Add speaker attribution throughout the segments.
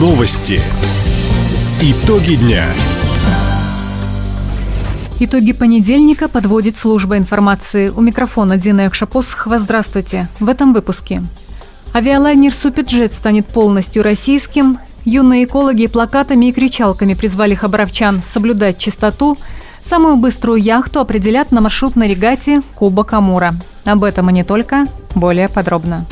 Speaker 1: Новости. Итоги дня.
Speaker 2: Итоги понедельника подводит служба информации. У микрофона Дина Якшапосхова. Здравствуйте. В этом выпуске. Авиалайнер «Суперджет» станет полностью российским. Юные экологи плакатами и кричалками призвали хабаровчан соблюдать чистоту. Самую быструю яхту определят на маршрутной регате Кубок Амура. Об этом и не только. Более подробно.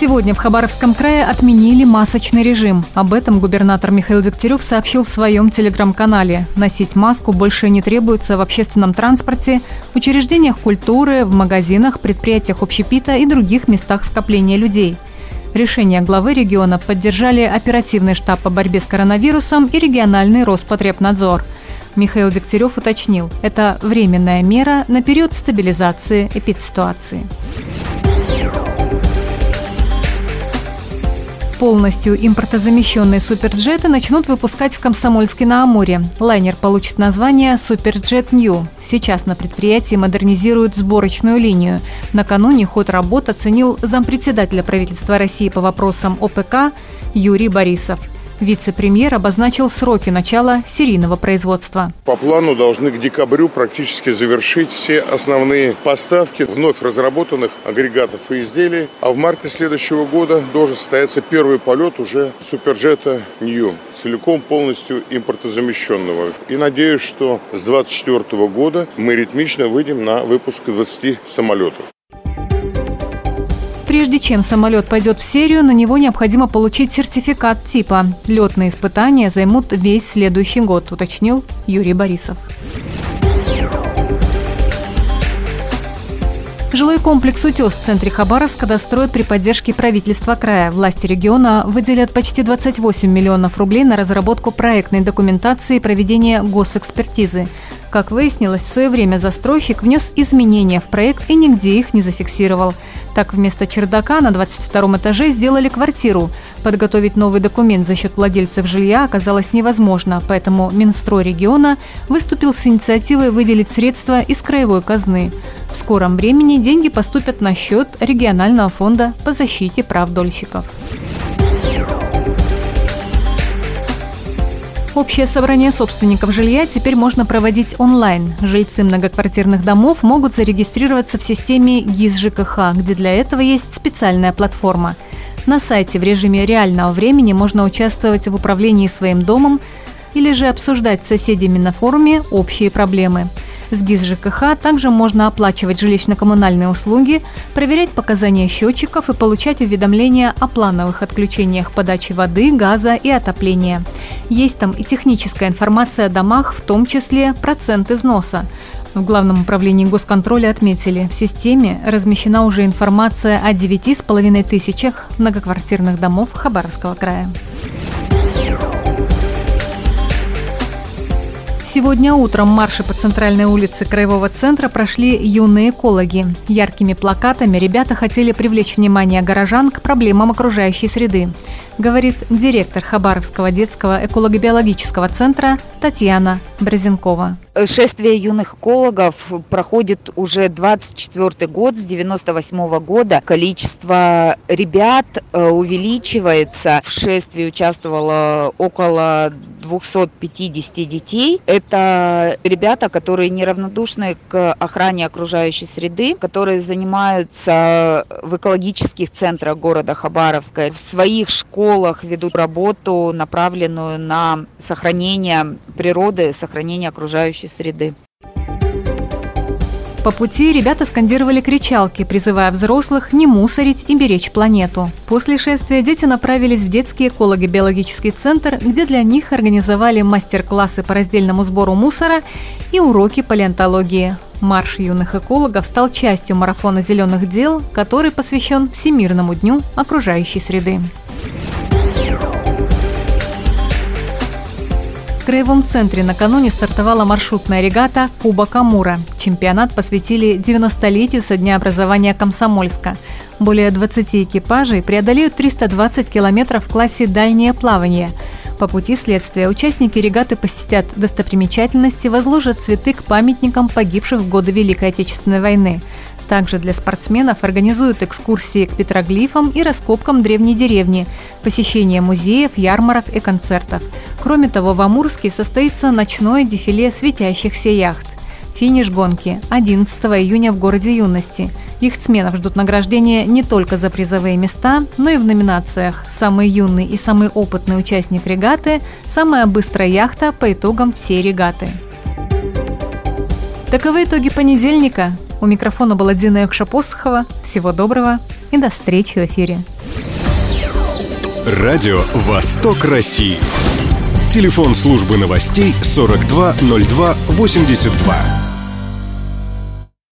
Speaker 2: Сегодня в Хабаровском крае отменили масочный режим. Об этом губернатор Михаил Дегтярев сообщил в своем телеграм-канале. Носить маску больше не требуется в общественном транспорте, учреждениях культуры, в магазинах, предприятиях общепита и других местах скопления людей. Решение главы региона поддержали оперативный штаб по борьбе с коронавирусом и региональный Роспотребнадзор. Михаил Дегтярев уточнил, это временная мера на период стабилизации эпидситуации. Полностью импортозамещенные суперджеты начнут выпускать в Комсомольске на Амуре. Лайнер получит название «Суперджет Нью». Сейчас на предприятии модернизируют сборочную линию. Накануне ход работ оценил зампредседателя правительства России по вопросам ОПК Юрий Борисов – Вице-премьер обозначил сроки начала серийного производства.
Speaker 3: По плану должны к декабрю практически завершить все основные поставки вновь разработанных агрегатов и изделий. А в марте следующего года должен состояться первый полет уже суперджета Нью, целиком полностью импортозамещенного. И надеюсь, что с 2024 года мы ритмично выйдем на выпуск 20 самолетов.
Speaker 2: Прежде чем самолет пойдет в серию, на него необходимо получить сертификат типа. Летные испытания займут весь следующий год, уточнил Юрий Борисов. Жилой комплекс «Утес» в центре Хабаровска достроят при поддержке правительства края. Власти региона выделят почти 28 миллионов рублей на разработку проектной документации и проведение госэкспертизы. Как выяснилось, в свое время застройщик внес изменения в проект и нигде их не зафиксировал. Так, вместо чердака на 22 этаже сделали квартиру. Подготовить новый документ за счет владельцев жилья оказалось невозможно, поэтому Минстрой региона выступил с инициативой выделить средства из краевой казны. В скором времени деньги поступят на счет регионального фонда по защите прав дольщиков. Общее собрание собственников жилья теперь можно проводить онлайн. Жильцы многоквартирных домов могут зарегистрироваться в системе ГИС ЖКХ, где для этого есть специальная платформа. На сайте в режиме реального времени можно участвовать в управлении своим домом или же обсуждать с соседями на форуме общие проблемы – с ГИС ЖКХ также можно оплачивать жилищно-коммунальные услуги, проверять показания счетчиков и получать уведомления о плановых отключениях подачи воды, газа и отопления. Есть там и техническая информация о домах, в том числе процент износа. В Главном управлении госконтроля отметили, в системе размещена уже информация о 9,5 тысячах многоквартирных домов Хабаровского края. Сегодня утром марши по центральной улице Краевого центра прошли юные экологи. Яркими плакатами ребята хотели привлечь внимание горожан к проблемам окружающей среды, говорит директор Хабаровского детского эколого-биологического центра Татьяна Брезенкова.
Speaker 4: Шествие юных экологов проходит уже 24 год, с 98 -го года. Количество ребят э, увеличивается. В шествии участвовало около 250 детей. Это ребята, которые неравнодушны к охране окружающей среды, которые занимаются в экологических центрах города Хабаровска. В своих школах ведут работу, направленную на сохранение природы, сохранение окружающей среды.
Speaker 2: По пути ребята скандировали кричалки, призывая взрослых не мусорить и беречь планету. После шествия дети направились в детский эколого-биологический центр, где для них организовали мастер-классы по раздельному сбору мусора и уроки палеонтологии. Марш юных экологов стал частью марафона зеленых дел, который посвящен Всемирному дню окружающей среды. Краевом центре накануне стартовала маршрутная регата «Кубок Амура». Чемпионат посвятили 90-летию со дня образования Комсомольска. Более 20 экипажей преодолеют 320 километров в классе «Дальнее плавание». По пути следствия участники регаты посетят достопримечательности, возложат цветы к памятникам погибших в годы Великой Отечественной войны. Также для спортсменов организуют экскурсии к петроглифам и раскопкам древней деревни, посещение музеев, ярмарок и концертов. Кроме того, в Амурске состоится ночное дефиле светящихся яхт. Финиш гонки 11 июня в городе Юности. Их сменов ждут награждения не только за призовые места, но и в номинациях «Самый юный и самый опытный участник регаты», «Самая быстрая яхта» по итогам всей регаты. Таковы итоги понедельника. У микрофона была Дина Якшапосхова. Всего доброго и до встречи в эфире.
Speaker 1: Радио «Восток России». Телефон службы новостей 420282.